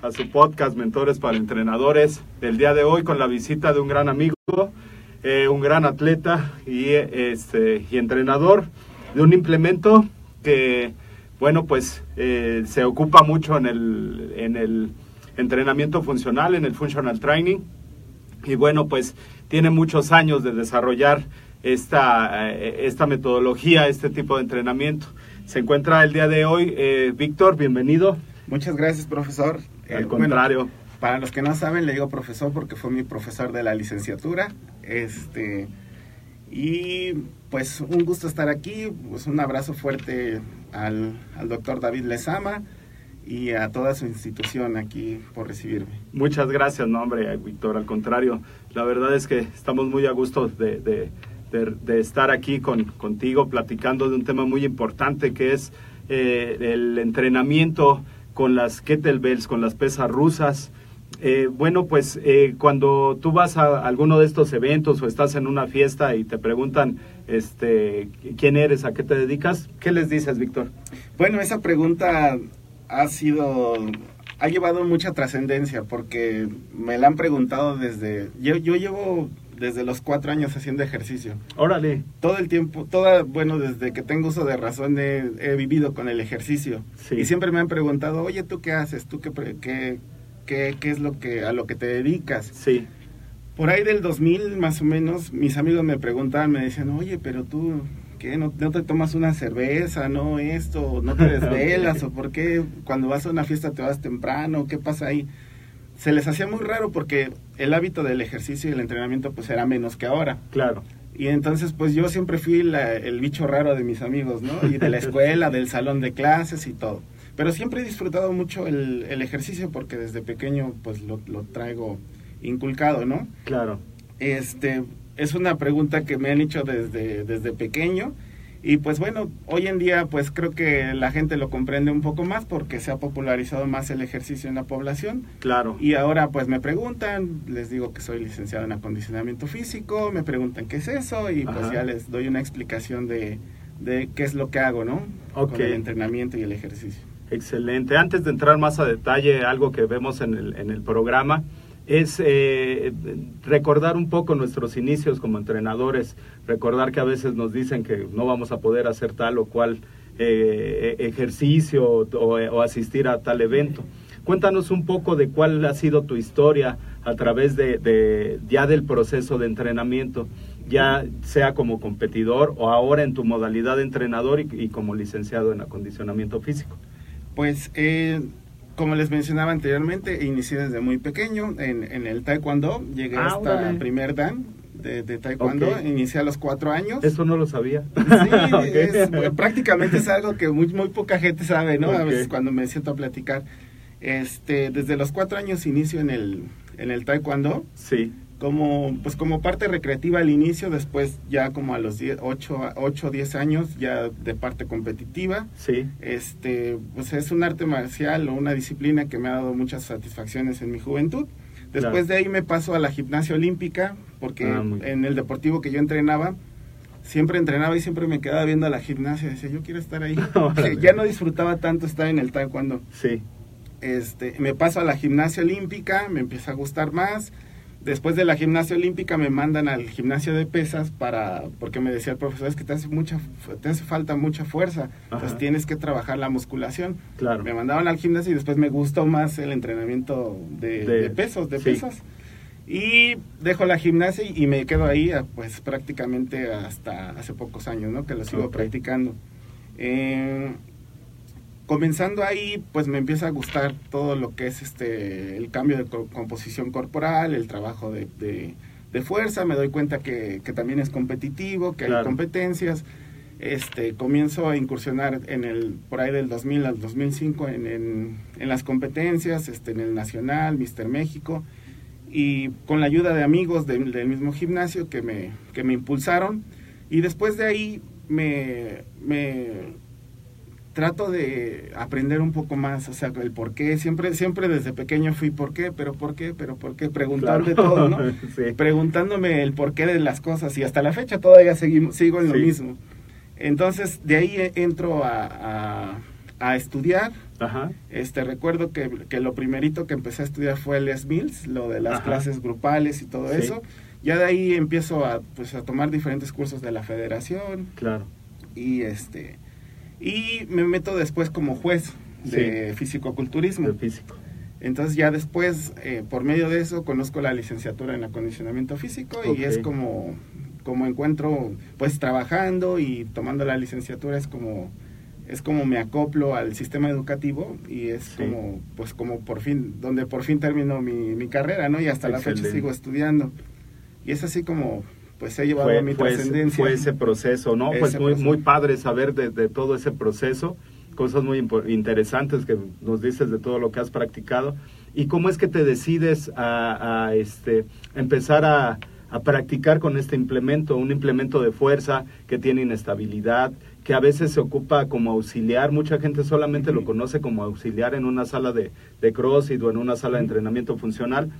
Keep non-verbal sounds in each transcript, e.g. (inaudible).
a su podcast Mentores para Entrenadores. El día de hoy con la visita de un gran amigo, eh, un gran atleta y, este, y entrenador de un implemento que, bueno, pues eh, se ocupa mucho en el, en el entrenamiento funcional, en el functional training. Y bueno, pues tiene muchos años de desarrollar esta, eh, esta metodología, este tipo de entrenamiento. Se encuentra el día de hoy. Eh, Víctor, bienvenido. Muchas gracias, profesor. Al contrario. Bueno, para los que no saben, le digo profesor porque fue mi profesor de la licenciatura. Este, y pues un gusto estar aquí. Pues un abrazo fuerte al, al doctor David Lezama y a toda su institución aquí por recibirme. Muchas gracias, no hombre, Víctor, al contrario, la verdad es que estamos muy a gusto de, de, de, de estar aquí con, contigo platicando de un tema muy importante que es eh, el entrenamiento con las kettlebells, con las pesas rusas. Eh, bueno, pues eh, cuando tú vas a alguno de estos eventos o estás en una fiesta y te preguntan este, quién eres, a qué te dedicas, ¿qué les dices, Víctor? Bueno, esa pregunta ha sido, ha llevado mucha trascendencia porque me la han preguntado desde, yo, yo llevo desde los cuatro años haciendo ejercicio. Órale. Todo el tiempo, toda, bueno, desde que tengo uso de razón he, he vivido con el ejercicio. Sí. Y siempre me han preguntado, oye, ¿tú qué haces? ¿Tú qué, qué, qué, qué es lo que, a lo que te dedicas? Sí. Por ahí del 2000 más o menos, mis amigos me preguntaban, me decían, oye, pero tú, ¿qué? ¿No, no te tomas una cerveza? ¿No esto? ¿No te (laughs) desvelas? ¿O por qué cuando vas a una fiesta te vas temprano? ¿Qué pasa ahí? Se les hacía muy raro porque el hábito del ejercicio y el entrenamiento pues era menos que ahora. Claro. Y entonces pues yo siempre fui la, el bicho raro de mis amigos, ¿no? Y de la (laughs) escuela, del salón de clases y todo. Pero siempre he disfrutado mucho el, el ejercicio porque desde pequeño pues lo, lo traigo inculcado, ¿no? Claro. Este, es una pregunta que me han hecho desde, desde pequeño y pues bueno, hoy en día pues creo que la gente lo comprende un poco más porque se ha popularizado más el ejercicio en la población Claro. y ahora pues me preguntan, les digo que soy licenciado en acondicionamiento físico, me preguntan qué es eso y pues ya les doy una explicación de, de qué es lo que hago, ¿no? Ok. Con el entrenamiento y el ejercicio. Excelente. Antes de entrar más a detalle, algo que vemos en el, en el programa es eh, recordar un poco nuestros inicios como entrenadores, recordar que a veces nos dicen que no vamos a poder hacer tal o cual eh, ejercicio o, asistir a tal evento. Cuéntanos un poco de cuál ha sido tu historia a través de, ya del proceso de entrenamiento, ya sea como competidor o ahora en tu modalidad de entrenador y, y como licenciado en acondicionamiento físico. Pues eh, como les mencionaba anteriormente, inicié desde muy pequeño en, en el taekwondo, llegué Ah, hasta órale. primer dan de, de taekwondo, inicié a los cuatro años. Eso no lo sabía. Sí, (laughs) es- prácticamente es algo que muy, muy poca gente sabe, ¿no? A veces cuando me siento a platicar. Este, desde los cuatro años inicio en el, en el taekwondo, Sí, como, pues como parte recreativa al inicio, después ya como a los 10, 8, 8 10 años ya de parte competitiva. sí, Este, pues es un arte marcial o una disciplina que me ha dado muchas satisfacciones en mi juventud. Después Claro. de ahí me paso a la gimnasia olímpica, porque Ah, en el deportivo que yo entrenaba, siempre entrenaba y siempre me quedaba viendo a la gimnasia. Decía, yo quiero estar ahí. (laughs) Ya no disfrutaba tanto estar en el taekwondo. sí, Este, me paso a la gimnasia olímpica, me empieza a gustar más. Después de la gimnasia olímpica me mandan al gimnasio de pesas para, porque me decía el profesor, es que te hace mucha, te hace falta mucha fuerza, entonces tienes que trabajar la musculación. claro. Me mandaban al gimnasio y después me gustó más el entrenamiento de, De- de pesos, de sí. pesas. Y dejo la gimnasia y, me quedo ahí ah, pues prácticamente hasta hace pocos años, ¿no? Que lo sigo practicando. Eh, comenzando ahí, pues me empieza a gustar todo lo que es este el cambio de co- composición corporal, el trabajo de, de- de fuerza, me doy cuenta que, que también es competitivo, que hay competencias. Este, comienzo a incursionar en el por ahí del 2000 al 2005 en, en, en las competencias, este, en el Nacional, Mister México y con la ayuda de amigos del- del mismo gimnasio que me, que me impulsaron y después de ahí me, me trato de aprender un poco más, o sea, el por qué, siempre, siempre desde pequeño fui por qué, pero por qué, pero por qué, preguntar de Claro. todo, ¿no? (laughs) sí, Preguntándome el porqué de las cosas y hasta la fecha todavía seguimos, sigo en lo mismo. Entonces, de ahí eh, entro a, a, a estudiar, ajá, este recuerdo que, que lo primerito que empecé a estudiar fue el Les Mills, lo de las Ajá. clases grupales y todo Sí. eso. Ya de ahí empiezo a pues a tomar diferentes cursos de la federación claro. y este y me meto después como juez de fisicoculturismo. De físico. Entonces ya después eh, por medio de eso conozco la licenciatura en acondicionamiento físico y es como como encuentro pues trabajando y tomando la licenciatura es como es como me acoplo al sistema educativo y es Sí. como pues como por fin donde por fin termino mi, mi carrera no y hasta la fecha sigo estudiando y es así como pues he llevado fue, mi fue ese- trascendencia fue ese proceso, ¿no? Ese pues muy, proceso. muy padre saber de, de todo ese proceso, cosas muy interesantes que nos dices de todo lo que has practicado. ¿Y cómo es que te decides a, a, este, empezar a, a practicar con este implemento, un implemento de fuerza que tiene inestabilidad, que a veces se ocupa como auxiliar, mucha gente solamente lo Ujú. conoce como auxiliar en una sala de, de CrossFit o en una sala de entrenamiento funcional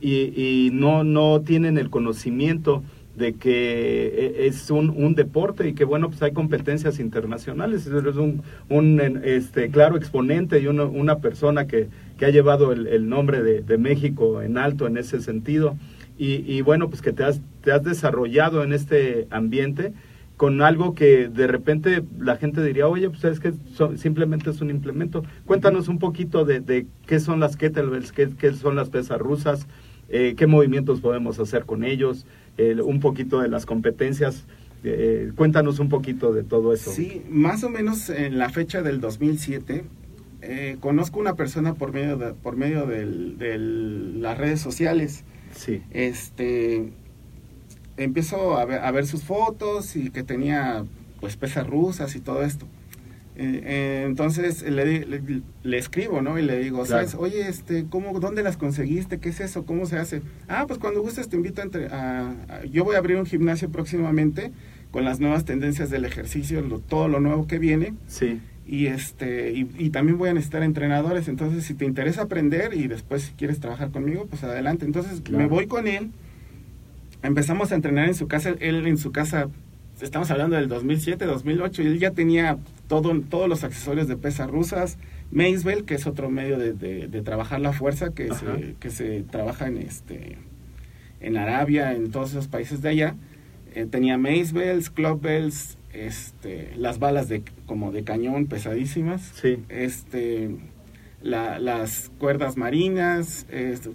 y, y no, no tienen el conocimiento de que e- es un, un deporte y que bueno pues hay competencias internacionales eres un, un este claro exponente y uno- una persona que, que ha llevado el, nombre de, México en alto en ese sentido y, y bueno pues que te has, te has desarrollado en este ambiente con algo que de repente la gente diría, oye, pues es que so- simplemente es un implemento. Cuéntanos un poquito de, de qué son las kettlebells, qué, qué son las pesas rusas, eh, qué movimientos podemos hacer con ellos, eh, un poquito de las competencias. eh, cuéntanos un poquito de todo eso. Sí, más o menos en la fecha del 2007 eh, conozco una persona por medio de, por medio de las redes sociales. Sí, Este empiezo a ver, a ver sus fotos y que tenía pues pesas rusas y todo esto. Eh, entonces le, le, le escribo, ¿no? Y le digo, Claro. ¿sabes? Oye, este, ¿cómo, ¿dónde las conseguiste? ¿Qué es eso? ¿Cómo se hace? Ah, pues cuando gustes te invito a, entre- a- a- Yo voy a abrir un gimnasio próximamente con las nuevas tendencias del ejercicio, lo- todo lo nuevo que viene. sí, Y, este, y, y también voy a necesitar entrenadores, entonces si te interesa aprender y después si quieres trabajar conmigo, pues adelante. Entonces Claro. me voy con él, empezamos a entrenar en su casa, él en su casa, estamos hablando del 2007, 2008, y él ya tenía todo, todos los accesorios de pesas rusas, Maisbell, que es otro medio de, de- de trabajar la fuerza, que Ajá. se, que se trabaja en, este, en Arabia, en todos esos países de allá. Eh, tenía Maisbells, Clubbells, este, las balas de como de cañón pesadísimas, sí, este, la- las cuerdas marinas,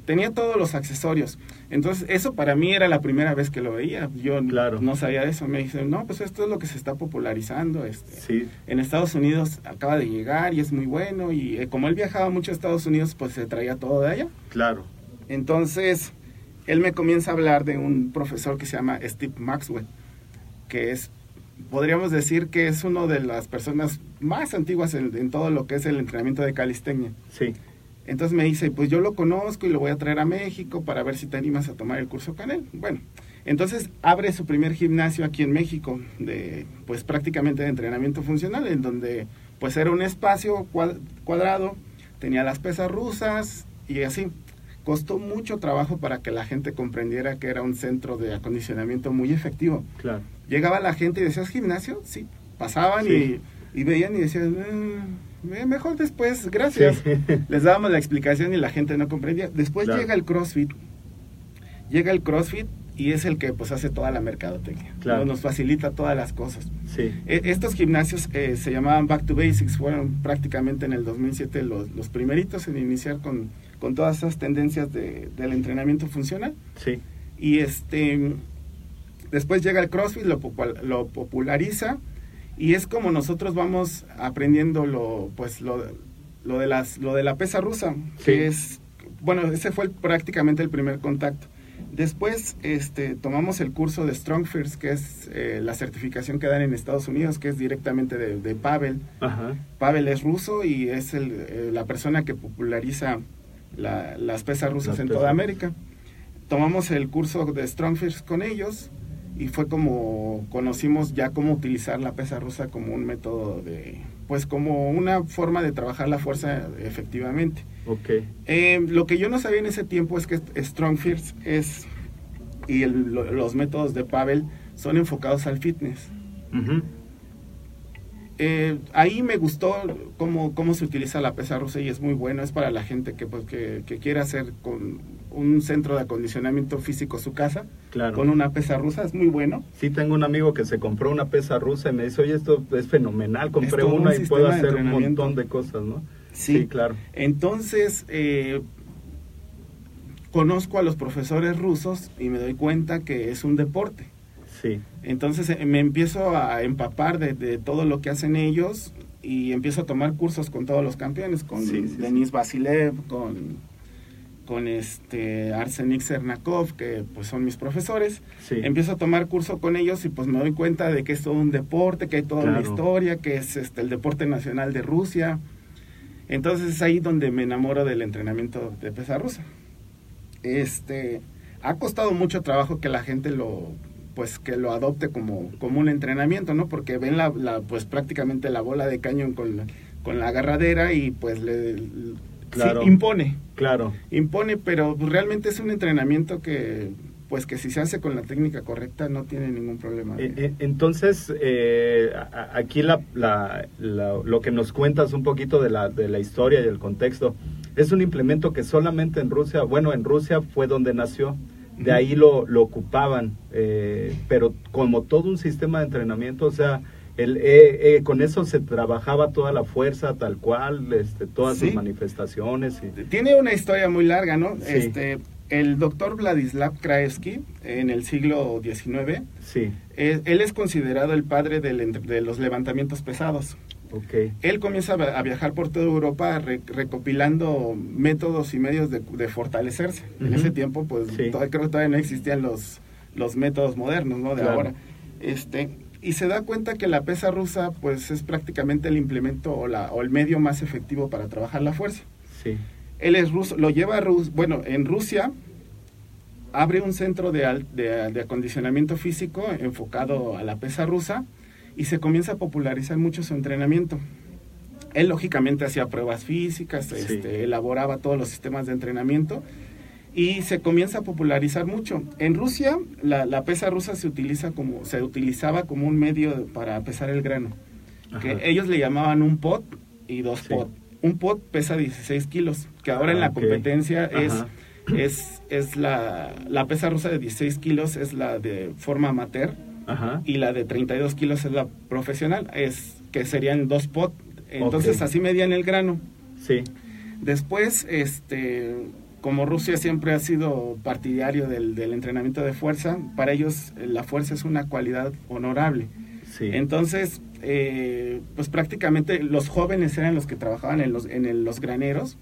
tenía todos los accesorios. Entonces, eso para mí era la primera vez que lo veía. Yo Claro. no sabía de eso. Me dicen, no, pues esto es lo que se está popularizando. Este. sí, En Estados Unidos acaba de llegar y es muy bueno. Y eh, como él viajaba mucho a Estados Unidos, pues se traía todo de allá. claro, Entonces, él me comienza a hablar de un profesor que se llama Steve Maxwell, que es, podríamos decir que es una de las personas más antiguas en, en todo lo que es el entrenamiento de calistenia. sí, Entonces me dice, pues yo lo conozco y lo voy a traer a México para ver si te animas a tomar el curso con él. Bueno, entonces abre su primer gimnasio aquí en México, de pues prácticamente de entrenamiento funcional, en donde pues era un espacio cuad- cuadrado, tenía las pesas rusas y así. Costó mucho trabajo para que la gente comprendiera que era un centro de acondicionamiento muy efectivo. Claro. Llegaba la gente y decías gimnasio, sí. Pasaban Sí. y, y veían y decían, "Mm, eh, mejor después, gracias. Sí. (laughs) Les dábamos la explicación y la gente no comprendía. Después Claro. llega el CrossFit. Llega el CrossFit y es el que pues hace toda la mercadotecnia. Claro. ¿no? Nos facilita todas las cosas. Sí. E- Estos gimnasios eh, se llamaban Back to Basics, fueron prácticamente en el 2007 los, los primeritos en iniciar con, con todas esas tendencias de- del entrenamiento funcional. Sí. Y este después llega el CrossFit, lo, popu- lo populariza y es como nosotros vamos aprendiendo lo pues lo, lo de las lo de la pesa rusa, Sí. que es bueno, ese fue el- prácticamente el primer contacto. Después este, tomamos el curso de Strong First, que es eh, la certificación que dan en Estados Unidos, que es directamente de, de Pavel. Ajá. Pavel es ruso y es el, eh, la persona que populariza la- las pesas rusas en toda América. Tomamos el curso de Strongfirst con ellos y fue como conocimos ya cómo utilizar la pesa rusa como un método de, pues como una forma de trabajar la fuerza efectivamente. Ok. Eh, lo que yo no sabía en ese tiempo es que Strongfirst es, y el- lo- los métodos de Pavel son enfocados al fitness. Ujú. Eh, ahí me gustó cómo, cómo se utiliza la pesa rusa y es muy bueno, es para la gente que, pues, que, que quiere hacer con un centro de acondicionamiento físico su casa, Claro. con una pesa rusa, es muy bueno. Sí, tengo un amigo que se compró una pesa rusa y me dice, oye, esto es fenomenal, compré un una y puedo hacer un montón de cosas, ¿no? Sí. claro. Entonces, eh, conozco a los profesores rusos y me doy cuenta que es un deporte. Sí, Entonces eh, me empiezo a empapar de, de todo lo que hacen ellos y empiezo a tomar cursos con todos los campeones, con Sí, sí, Denis Basilev, con, con este Arsenik Cernakov, que pues son mis profesores. Empiezo a tomar curso con ellos y pues me doy cuenta de que es todo un deporte, que hay toda una Claro. historia, que es este el deporte nacional de Rusia. Entonces es ahí donde me enamoro del entrenamiento de pesa rusa. Este ha costado mucho trabajo que la gente lo pues que lo adopte como, como un entrenamiento, ¿no? Porque ven la, la pues prácticamente la bola de cañón con la, con la agarradera y pues le, Claro. sí, impone, Claro, impone, pero realmente es un entrenamiento que pues que si se hace con la técnica correcta no tiene ningún problema. Eh, eh, Entonces, eh, aquí la, la- la- lo que nos cuentas un poquito de la, de la historia y el contexto, es un implemento que solamente en Rusia, bueno, en Rusia fue donde nació, de ahí lo, lo ocupaban, eh, pero como todo un sistema de entrenamiento, o sea, el, eh, eh, con eso se trabajaba toda la fuerza tal cual, este, todas Sí. sus manifestaciones. Y, Tiene una historia muy larga, ¿no? Sí. Este, el doctor Vladislav Kraevsky, en el siglo XIX, sí, eh, él es considerado el padre del de los levantamientos pesados. Ok, Él comienza a vi- a viajar por toda Europa re- recopilando métodos y medios de, de fortalecerse. En Ujú. ese tiempo, pues Sí. todavía- creo que todavía no existían los, los métodos modernos, ¿no? De Claro. ahora. Este, y se da cuenta que la pesa rusa, pues es prácticamente el implemento o, la, o el medio más efectivo para trabajar la fuerza. sí, Él es ruso, lo lleva a Rus, bueno, en Rusia abre un centro de, de, de acondicionamiento físico enfocado a la pesa rusa y se comienza a popularizar mucho su entrenamiento. Él lógicamente hacía pruebas físicas, Sí. este, elaboraba todos los sistemas de entrenamiento y se comienza a popularizar mucho. En Rusia la, la pesa rusa se utiliza como se utilizaba como un medio para pesar el grano que ellos le llamaban un pot y dos Sí. pot. Un pot pesa 16 kilos, que ahora Ah, en la ok. competencia es, es, es la, la pesa rusa de 16 kilos, es la de forma amateur, ajá, y la de 32 kilos es la profesional, es que serían dos pot. Entonces así medían el grano. sí, Después, este, como Rusia siempre ha sido partidario del, del entrenamiento de fuerza, para ellos eh, la fuerza es una cualidad honorable. sí, Entonces, eh, pues prácticamente los jóvenes eran los que trabajaban en los, en el- los graneros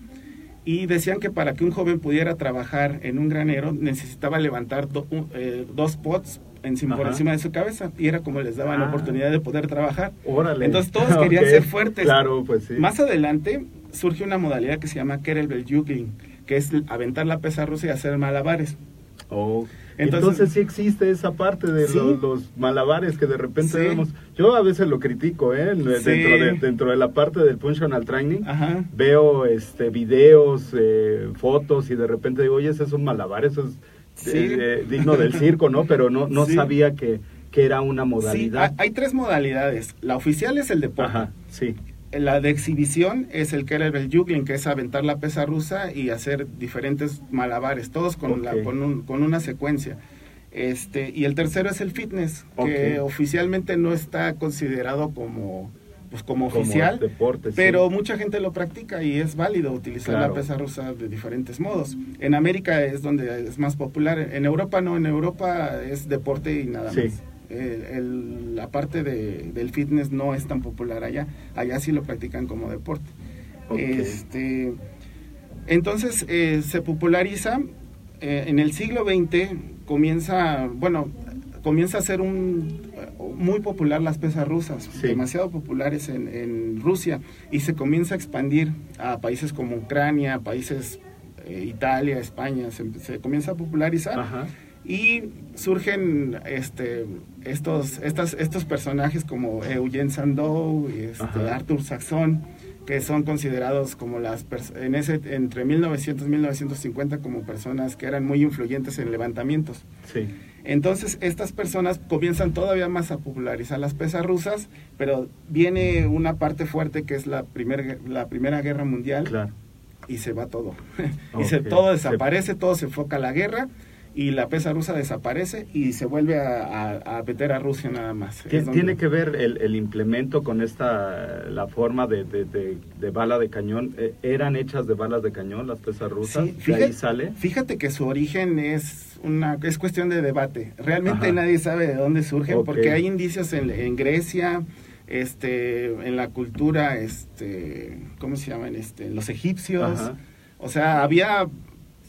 y decían que para que un joven pudiera trabajar en un granero necesitaba levantar do- eh, dos pots encima, por encima de su cabeza y era como les daban la Ah. oportunidad de poder trabajar. Órale. Entonces todos (laughs) querían ser fuertes. Claro, pues sí. Más adelante, surge una modalidad que se llama kettlebell juggling, que es aventar la pesa rusa y hacer malabares. Oh. Entonces- Entonces, sí existe esa parte de Sí. los, los malabares que de repente Sí. vemos. Yo a veces lo critico, ¿eh? Sí. Dentro, de, dentro de la parte del functional training. Ajá. Veo este videos, eh, fotos y de repente digo, oye, ese es un malabar, eso es Sí. eh, digno del circo, ¿no? Pero no, no Sí. sabía que, que era una modalidad. hay, hay tres modalidades. La oficial es el deporte. Ajá, sí. La de exhibición es el kettlebell juggling, que es aventar la pesa rusa y hacer diferentes malabares, todos con, la- con, un- con una secuencia. Este, y el tercero es el fitness, que oficialmente no está considerado como, pues, como Como oficial, deporte, sí. pero mucha gente lo practica y es válido utilizar Claro. la pesa rusa de diferentes modos. En América es donde es más popular, en Europa no, en Europa es deporte y nada Sí. más. El- el- la parte de, del fitness no es tan popular allá, allá sí lo practican como deporte. Este, entonces eh, se populariza eh, en el siglo XX comienza, bueno, comienza a ser un muy popular las pesas rusas, Sí. demasiado populares en, en Rusia y se comienza a expandir a países como Ucrania, países eh, Italia, España, se, se comienza a popularizar Ajá. y surgen este estos estas estos personajes como Eugene Sandow y este. Arthur Saxon que son considerados como las en ese entre 1900 y 1950 como personas que eran muy influyentes en levantamientos. Sí. Entonces estas personas comienzan todavía más a popularizar las pesas rusas, pero viene una parte fuerte que es la primer, la primera guerra mundial Claro. y se va todo. (laughs) y se, todo desaparece, todo se enfoca a la guerra y la pesa rusa desaparece y se vuelve a, a- a meter a Rusia nada más. ¿Qué donde- tiene que ver el, el implemento con esta, la forma de, de- de- de bala de cañón? Eh, ¿Eran hechas de balas de cañón las pesas rusas? Sí, ¿De fíjate, ahí sale? fíjate que su origen es una es cuestión de debate. Realmente Ajá. nadie sabe de dónde surgen porque hay indicios en, en Grecia, este, en la cultura, este, ¿cómo se llaman? Este, los egipcios. Ajá. O sea, había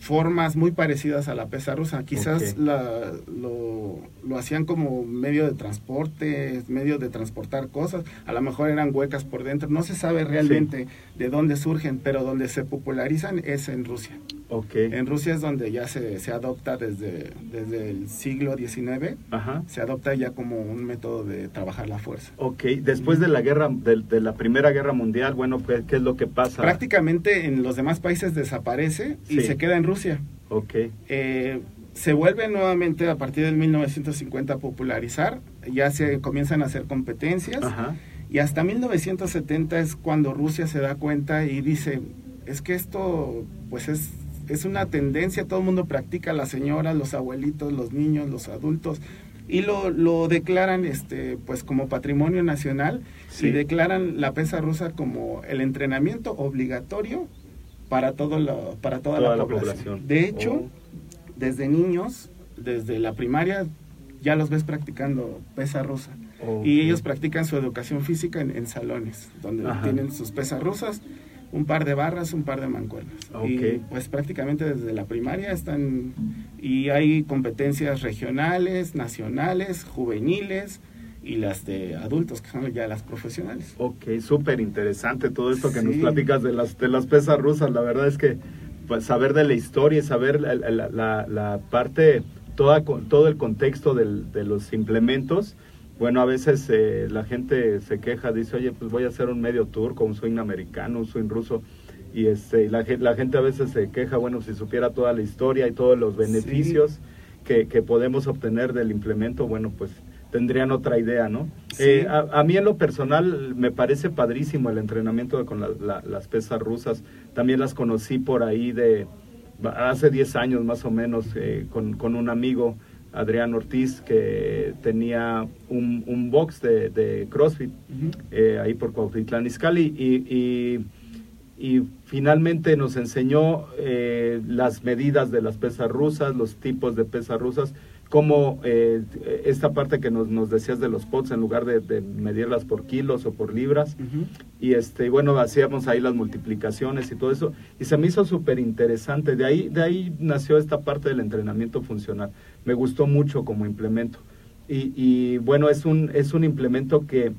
formas muy parecidas a la pesa rusa. Quizás la- lo, lo hacían como medio de transporte, medio de transportar cosas. A lo mejor eran huecas por dentro. No se sabe realmente de dónde surgen, pero donde se popularizan es en Rusia. Ok. En Rusia es donde ya se, se adopta desde, desde el siglo XIX, Ajá. se adopta ya como un método de trabajar la fuerza. Ok, después de la guerra, de, de la primera guerra mundial, bueno, ¿qué, qué es lo que pasa? Prácticamente en los demás países desaparece y Sí. se queda en Rusia. Ok, Eh, se vuelve nuevamente a partir del 1950 a popularizar, ya se comienzan a hacer competencias. Ajá, y hasta 1970 es cuando Rusia se da cuenta y dice, es que esto pues es, es una tendencia, todo el mundo practica, las señoras, los abuelitos, los niños, los adultos y lo, lo declaran este pues como patrimonio nacional Sí. y declaran la pesa rusa como el entrenamiento obligatorio para todo lo, para toda, Toda la, la población. De hecho, Oh. desde niños, desde la primaria ya los ves practicando pesa rusa. Y ellos practican su educación física en, en salones, donde Ajá. tienen sus pesas rusas, un par de barras, un par de mancuernas. Y pues prácticamente desde la primaria están, y hay competencias regionales, nacionales, juveniles y las de adultos, que son ya las profesionales. Ok, súper interesante todo esto que nos Sí. platicas de las, de las pesas rusas. La verdad es que pues, saber de la historia y saber la, la- la- la parte, toda, todo el contexto del- de los implementos. Bueno, a veces eh, la gente se queja, dice, oye, pues voy a hacer un medio turco, un swing americano, un swing ruso. Y este, la, la gente a veces se queja, bueno, si supiera toda la historia y todos los beneficios que, que podemos obtener del implemento, bueno, pues tendrían otra idea, ¿no? Sí. Eh, a, a mí en lo personal me parece padrísimo el entrenamiento con la- la- las pesas rusas. También las conocí por ahí de hace 10 años más o menos eh, con, con un amigo, Adrián Ortiz, que tenía un, un box de, de CrossFit eh, ahí por Cuautitlán Izcalli y, y, y finalmente nos enseñó las medidas de las pesas rusas, los tipos de pesas rusas, como eh, esta parte que nos, nos decías de los pots, en lugar de, de medirlas por kilos o por libras, y este bueno hacíamos ahí las multiplicaciones y todo eso. Y se me hizo súper interesante de ahí de ahí nació esta parte del entrenamiento funcional. Me gustó mucho como implemento. Y, y, bueno es un es un implemento que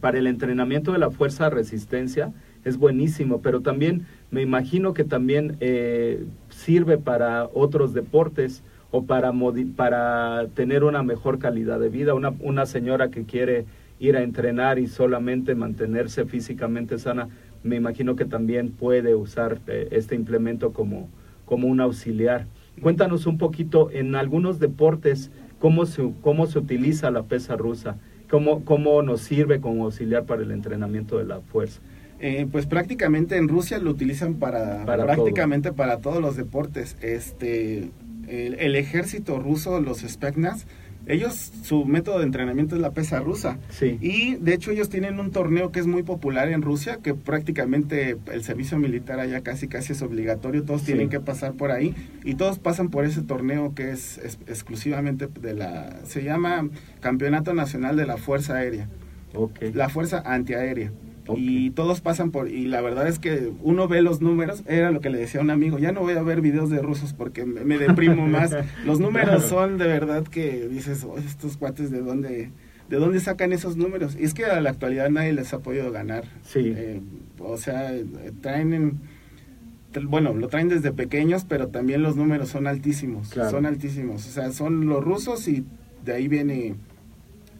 para el entrenamiento de la fuerza resistencia es buenísimo, pero también me imagino que también eh, sirve para otros deportes o para, para tener una mejor calidad de vida. Una, una señora que quiere ir a entrenar y solamente mantenerse físicamente sana, me imagino que también puede usar eh, este implemento como, como un auxiliar. Cuéntanos un poquito en algunos deportes cómo se, cómo se utiliza la pesa rusa, cómo, cómo nos sirve como auxiliar para el entrenamiento de la fuerza. Eh, pues prácticamente en Rusia lo utilizan para, prácticamente para todos los deportes. Este, el, ejército ruso, los Spetsnaz, ellos, su método de entrenamiento es la pesa rusa. Sí. Y de hecho ellos tienen un torneo que es muy popular en Rusia, que prácticamente el servicio militar allá casi casi es obligatorio, todos tienen que pasar por ahí y todos pasan por ese torneo que es, exclusivamente de la, se llama Campeonato Nacional de la Fuerza Aérea. Okay. La Fuerza Antiaérea. Y todos pasan por, y la verdad es que uno ve los números, era lo que le decía a un amigo, ya no voy a ver videos de rusos porque me, deprimo más. (laughs) Los números son de verdad que dices, oh, estos cuates de dónde, de dónde sacan esos números. Y es que a la actualidad nadie les ha podido ganar. Sí. Eh, o sea, traen bueno, lo traen desde pequeños, pero también los números son altísimos. Son altísimos. O sea, son los rusos y de ahí viene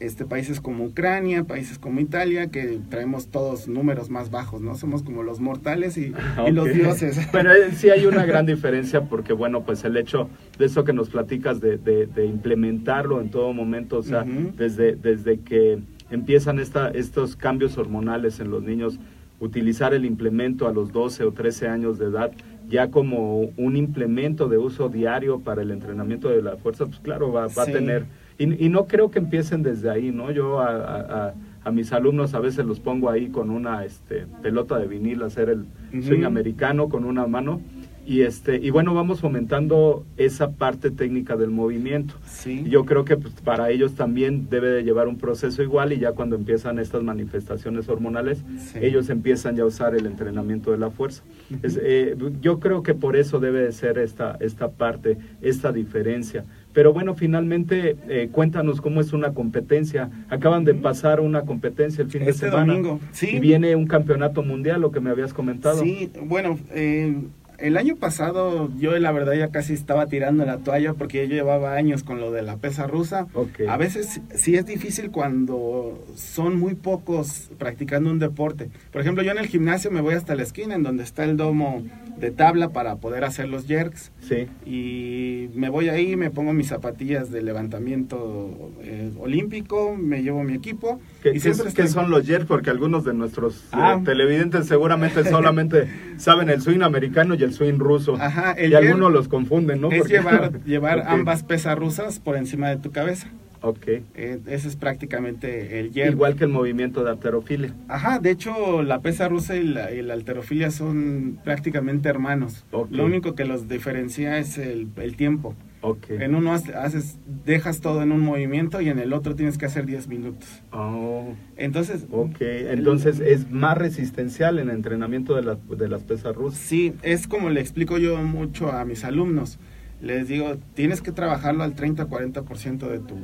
este, países como Ucrania, países como Italia, que traemos todos números más bajos, ¿no? Somos como los mortales y, los dioses. (laughs) Pero eh, sí hay una gran diferencia porque, bueno, pues el hecho de eso que nos platicas de, de, implementarlo en todo momento, o sea, desde, desde que empiezan esta, estos cambios hormonales en los niños, utilizar el implemento a los 12 o 13 años de edad, ya como un implemento de uso diario para el entrenamiento de la fuerza, pues claro, va, va a tener y, no creo que empiecen desde ahí, ¿no? Yo a, mis alumnos a veces los pongo ahí con una este, pelota de vinil, hacer el swing americano con una mano. Y, este, y bueno, vamos fomentando esa parte técnica del movimiento. Sí. Yo creo que pues, para ellos también debe de llevar un proceso igual y ya cuando empiezan estas manifestaciones hormonales, ellos empiezan ya a usar el entrenamiento de la fuerza. Eh, yo creo que por eso debe de ser esta, esta parte, esta diferencia. Pero bueno, finalmente eh, cuéntanos cómo es una competencia. Acaban de pasar una competencia el fin de este semana. domingo, sí. Y viene un campeonato mundial, lo que me habías comentado. Sí, bueno, eh, el año pasado yo la verdad ya casi estaba tirando la toalla porque yo llevaba años con lo de la pesa rusa. A veces sí es difícil cuando son muy pocos practicando un deporte. Por ejemplo, yo en el gimnasio me voy hasta la esquina en donde está el domo de tabla para poder hacer los jerks. Sí. Y me voy ahí, me pongo mis zapatillas de levantamiento eh, olímpico, me llevo mi equipo. ¿Qué, y ¿qué son los jerks? Porque algunos de nuestros eh, ah. televidentes seguramente (laughs) solamente saben el swing americano y el swing ruso. Ajá, y algunos los confunden, ¿no? Es llevar, (laughs) llevar ambas pesas rusas por encima de tu cabeza. Ok. Eh, ese es prácticamente el hierro. Igual que el movimiento de alterofilia. Ajá, de hecho la pesa rusa y la, alterofilia son prácticamente hermanos. Lo único que los diferencia es el, tiempo. Okay. En uno haces, dejas todo en un movimiento y en el otro tienes que hacer 10 minutos. Oh. Entonces. Ok, entonces es más resistencial en el entrenamiento de, de las pesas rusas. Sí, es como le explico yo mucho a mis alumnos les digo, tienes que trabajarlo al 30-40% de tu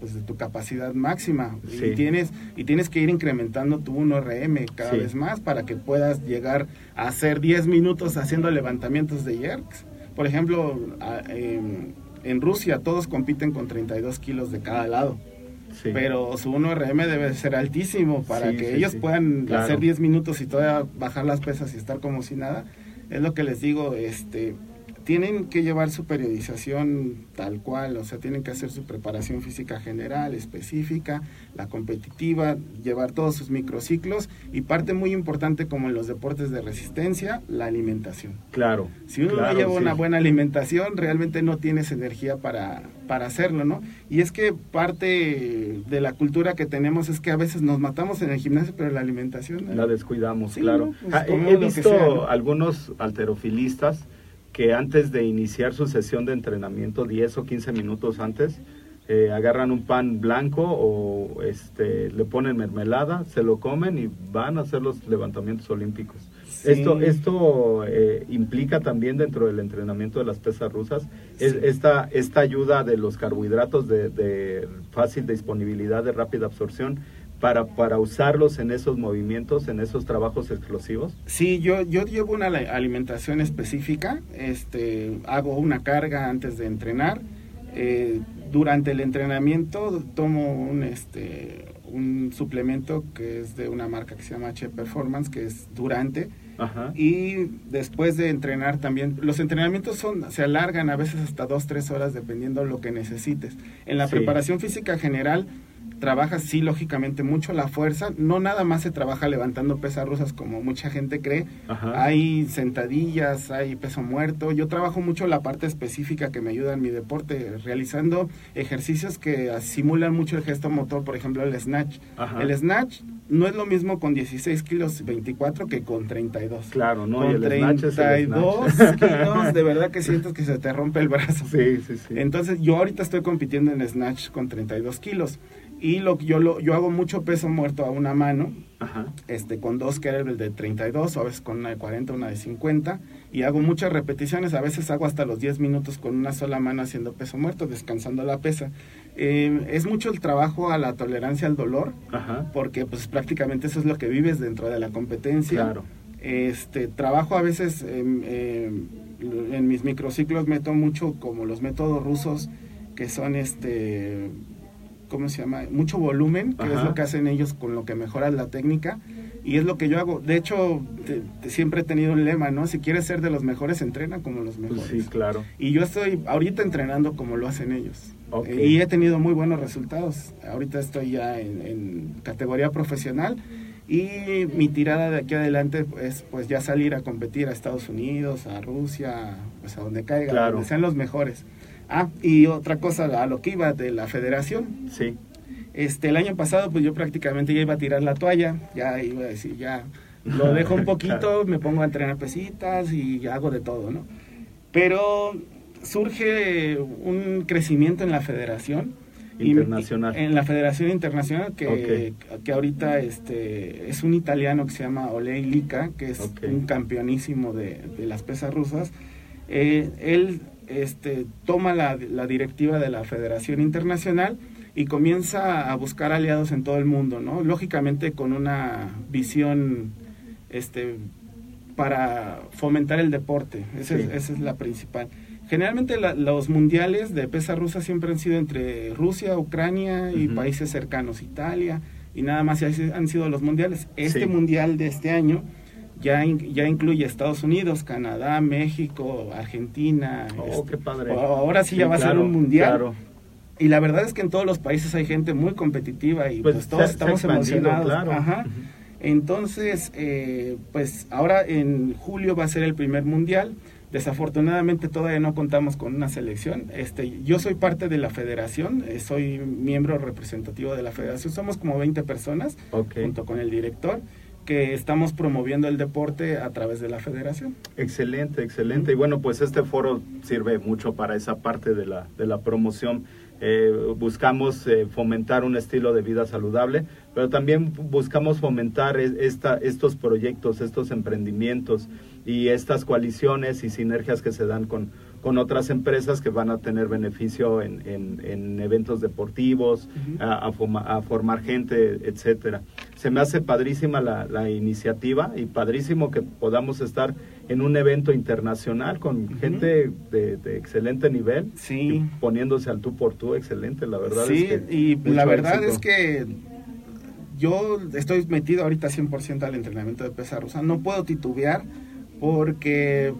pues, de tu capacidad máxima y tienes y tienes que ir incrementando tu 1RM cada vez más para que puedas llegar a hacer 10 minutos haciendo levantamientos de jerks. Por ejemplo, en, Rusia todos compiten con 32 kilos de cada lado. Pero su 1RM debe ser altísimo para que ellos puedan hacer 10 minutos y todavía bajar las pesas y estar como si nada. Es lo que les digo, este, tienen que llevar su periodización tal cual, o sea, tienen que hacer su preparación física general, específica, la competitiva, llevar todos sus microciclos y parte muy importante como en los deportes de resistencia, la alimentación. Claro. Si uno no lleva una buena alimentación, realmente no tienes energía para, para hacerlo, ¿no? Y es que parte de la cultura que tenemos es que a veces nos matamos en el gimnasio, pero la alimentación... La descuidamos, claro. Pues, ah, he visto algunos alterofilistas que antes de iniciar su sesión de entrenamiento, 10 o 15 minutos antes, eh, agarran un pan blanco o este, le ponen mermelada, se lo comen y van a hacer los levantamientos olímpicos. Esto, esto eh, implica también dentro del entrenamiento de las pesas rusas es esta, esta ayuda de los carbohidratos de, de, fácil disponibilidad, de rápida absorción, para, para usarlos en esos movimientos, en esos trabajos explosivos? Sí, yo, yo llevo una ali- alimentación específica, este, hago una carga antes de entrenar. eh, durante el entrenamiento tomo un, este, un suplemento que es de una marca que se llama H Performance, que es durante. Ajá. Y después de entrenar también, los entrenamientos son, se alargan a veces hasta dos, tres horas dependiendo lo que necesites. En la Sí. preparación física general trabajas sí lógicamente mucho la fuerza, no nada más se trabaja levantando pesas rusas como mucha gente cree, Ajá. hay sentadillas, hay peso muerto, yo trabajo mucho la parte específica que me ayuda en mi deporte, realizando ejercicios que simulan mucho el gesto motor, por ejemplo el snatch. Ajá. El snatch no es lo mismo con 16 kilos 24 que con 32. Claro, ¿no? Y Con es el 32 snatch. kilos, de verdad que sientes que se te rompe el brazo. Sí, sí, sí. Entonces yo ahorita estoy compitiendo en snatch con 32 kilos y lo que yo lo, yo hago mucho peso muerto a una mano, Ajá. este con dos kettlebells de 32 o a veces con una de 40, una de 50 y hago muchas repeticiones, a veces hago hasta los 10 minutos con una sola mano haciendo peso muerto, descansando la pesa. Eh, es mucho el trabajo a la tolerancia al dolor Ajá. porque pues prácticamente eso es lo que vives dentro de la competencia. Claro. Este, trabajo a veces en mis microciclos meto mucho como los métodos rusos que son este ¿cómo se llama? mucho volumen, que es lo que hacen ellos con lo que mejoran la técnica y es lo que yo hago. De hecho, te- te- siempre he tenido un lema, ¿no? Si quieres ser de los mejores, entrena como los Pues mejores. sí, claro. Y yo estoy ahorita entrenando como lo hacen ellos. Eh, Y he tenido muy buenos resultados. Ahorita estoy ya en, en categoría profesional y mi tirada de aquí adelante es pues ya salir a competir a Estados Unidos, a Rusia, pues a donde caiga, Claro. donde sean los mejores. Ah, y otra cosa, a lo que iba de la federación. Sí. Este, el año pasado pues yo prácticamente ya iba a tirar la toalla, ya iba a decir, ya lo dejo un (laughs) poquito, Claro. me pongo a entrenar pesitas y hago de todo, ¿no? Pero surge un crecimiento en la federación. y- Internacional. en la federación internacional que, que ahorita este, es un italiano que se llama Olei Lika, que es Ok. un campeonísimo de, de las pesas rusas. Eh, él este, toma la, la directiva de la Federación Internacional y comienza a buscar aliados en todo el mundo, ¿no? Lógicamente con una visión este, para fomentar el deporte, esa, es, esa es la principal. Generalmente la- los mundiales de pesa rusa siempre han sido entre Rusia, Ucrania y países cercanos, Italia, y nada más y así han sido los mundiales. Este Sí. mundial de este año ya, in- ya incluye Estados Unidos, Canadá, México, Argentina. Oh, este, qué padre. Ahora sí, ya va a ser un mundial. Claro. Y la verdad es que en todos los países hay gente muy competitiva y pues, Pues, todos se- estamos emocionados. claro. Ajá. Entonces, eh, pues ahora en julio va a ser el primer mundial. Desafortunadamente todavía no contamos con una selección. Este, yo soy parte de la federación, eh, soy miembro representativo de la federación. Somos como 20 personas, junto con el director, que estamos promoviendo el deporte a través de la federación. Excelente, excelente. Y bueno, pues este foro sirve mucho para esa parte de la, de la promoción. Eh, buscamos eh, fomentar un estilo de vida saludable, pero también buscamos fomentar es- esta, estos proyectos, estos emprendimientos y estas coaliciones y sinergias que se dan con, con otras empresas que van a tener beneficio en, en- en eventos deportivos, a, a formar gente, etcétera. Se me hace padrísima la, la iniciativa y padrísimo que podamos estar en un evento internacional con gente de, de excelente nivel Sí. y poniéndose al tú por tú, excelente, la verdad Sí, es que y la verdad éxito. es que yo estoy metido ahorita 100% al entrenamiento de pesa rusa. No puedo titubear porque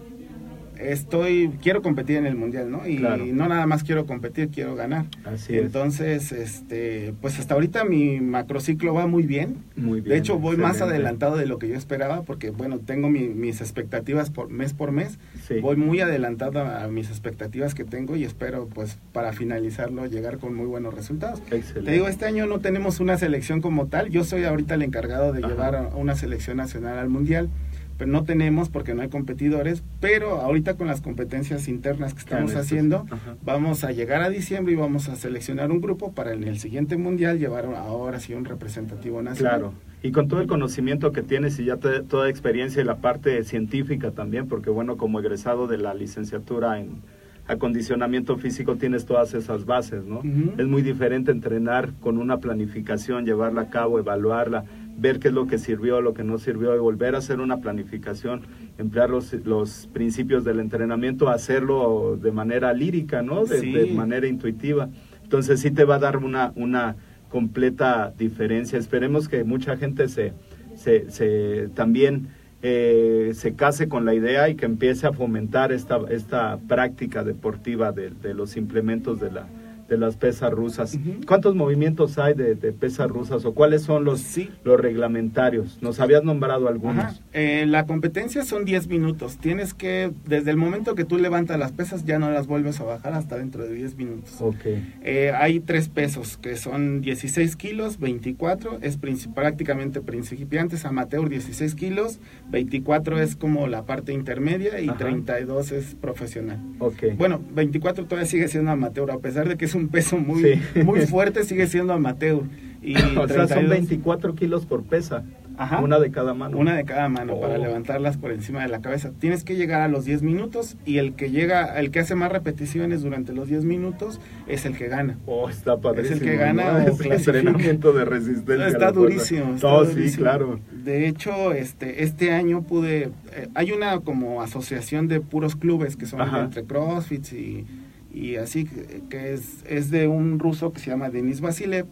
estoy quiero competir en el mundial, ¿no? Y Claro. no nada más quiero competir, quiero ganar. Así es. Entonces, este, pues hasta ahorita mi macrociclo va muy bien. Muy bien, de hecho, voy más adelantado de lo que yo esperaba porque, bueno, tengo mi- mis expectativas por mes por mes. Sí. Voy muy adelantado a mis expectativas que tengo y espero, pues, para finalizarlo, llegar con muy buenos resultados. Excelente. Te digo, este año no tenemos una selección como tal. Yo soy ahorita el encargado de Ajá. llevar a una selección nacional al mundial, pero no tenemos porque no hay competidores. Pero ahorita con las competencias internas que estamos Claro, haciendo, ajá. vamos a llegar a diciembre y vamos a seleccionar un grupo para en el siguiente mundial llevar ahora sí un representativo nacional. Claro. Y con todo el conocimiento que tienes y ya te- toda experiencia y la parte científica también, porque bueno, como egresado de la licenciatura en acondicionamiento físico tienes todas esas bases, ¿no? Es muy diferente entrenar con una planificación, llevarla a cabo, evaluarla, ver qué es lo que sirvió, lo que no sirvió, y volver a hacer una planificación, emplear los, los principios del entrenamiento, hacerlo de manera lírica, ¿no? De, Sí. de manera intuitiva. Entonces sí te va a dar una, una completa diferencia. Esperemos que mucha gente se, se, se también eh, se case con la idea y que empiece a fomentar esta, esta práctica deportiva de, de los implementos de, la, de las pesas rusas. Ujú. ¿Cuántos movimientos hay de, de pesas rusas o cuáles son los, Sí. los reglamentarios? Nos habías nombrado algunos. Eh, la competencia son 10 minutos. Tienes que, desde el momento que tú levantas las pesas, ya no las vuelves a bajar hasta dentro de 10 minutos. Ok. Eh, hay tres pesos, que son 16 kilos, 24, es prácticamente principiantes, amateur 16 kilos, 24 es como la parte intermedia y Ajá. 32 es profesional. Ok. Bueno, 24 todavía sigue siendo amateur, a pesar de que es un peso muy, Sí. muy fuerte, sigue siendo amateur. Y (laughs) o sea, son 32 24 kilos por pesa. Ajá. Una de cada mano. Una de cada mano para Oh. levantarlas por encima de la cabeza. Tienes que llegar a los 10 minutos y el que llega, el que hace más repeticiones durante los 10 minutos es el que gana. Oh, está padrísimo. Es el que gana ¿no? (laughs) o Es clasifica. entrenamiento de resistencia. Está durísimo. está No, sí, claro. De hecho, este, este año pude, eh, hay una como asociación de puros clubes que son Ajá. entre CrossFit y, y así, que- es, es de un ruso que se llama Denis Vasilev.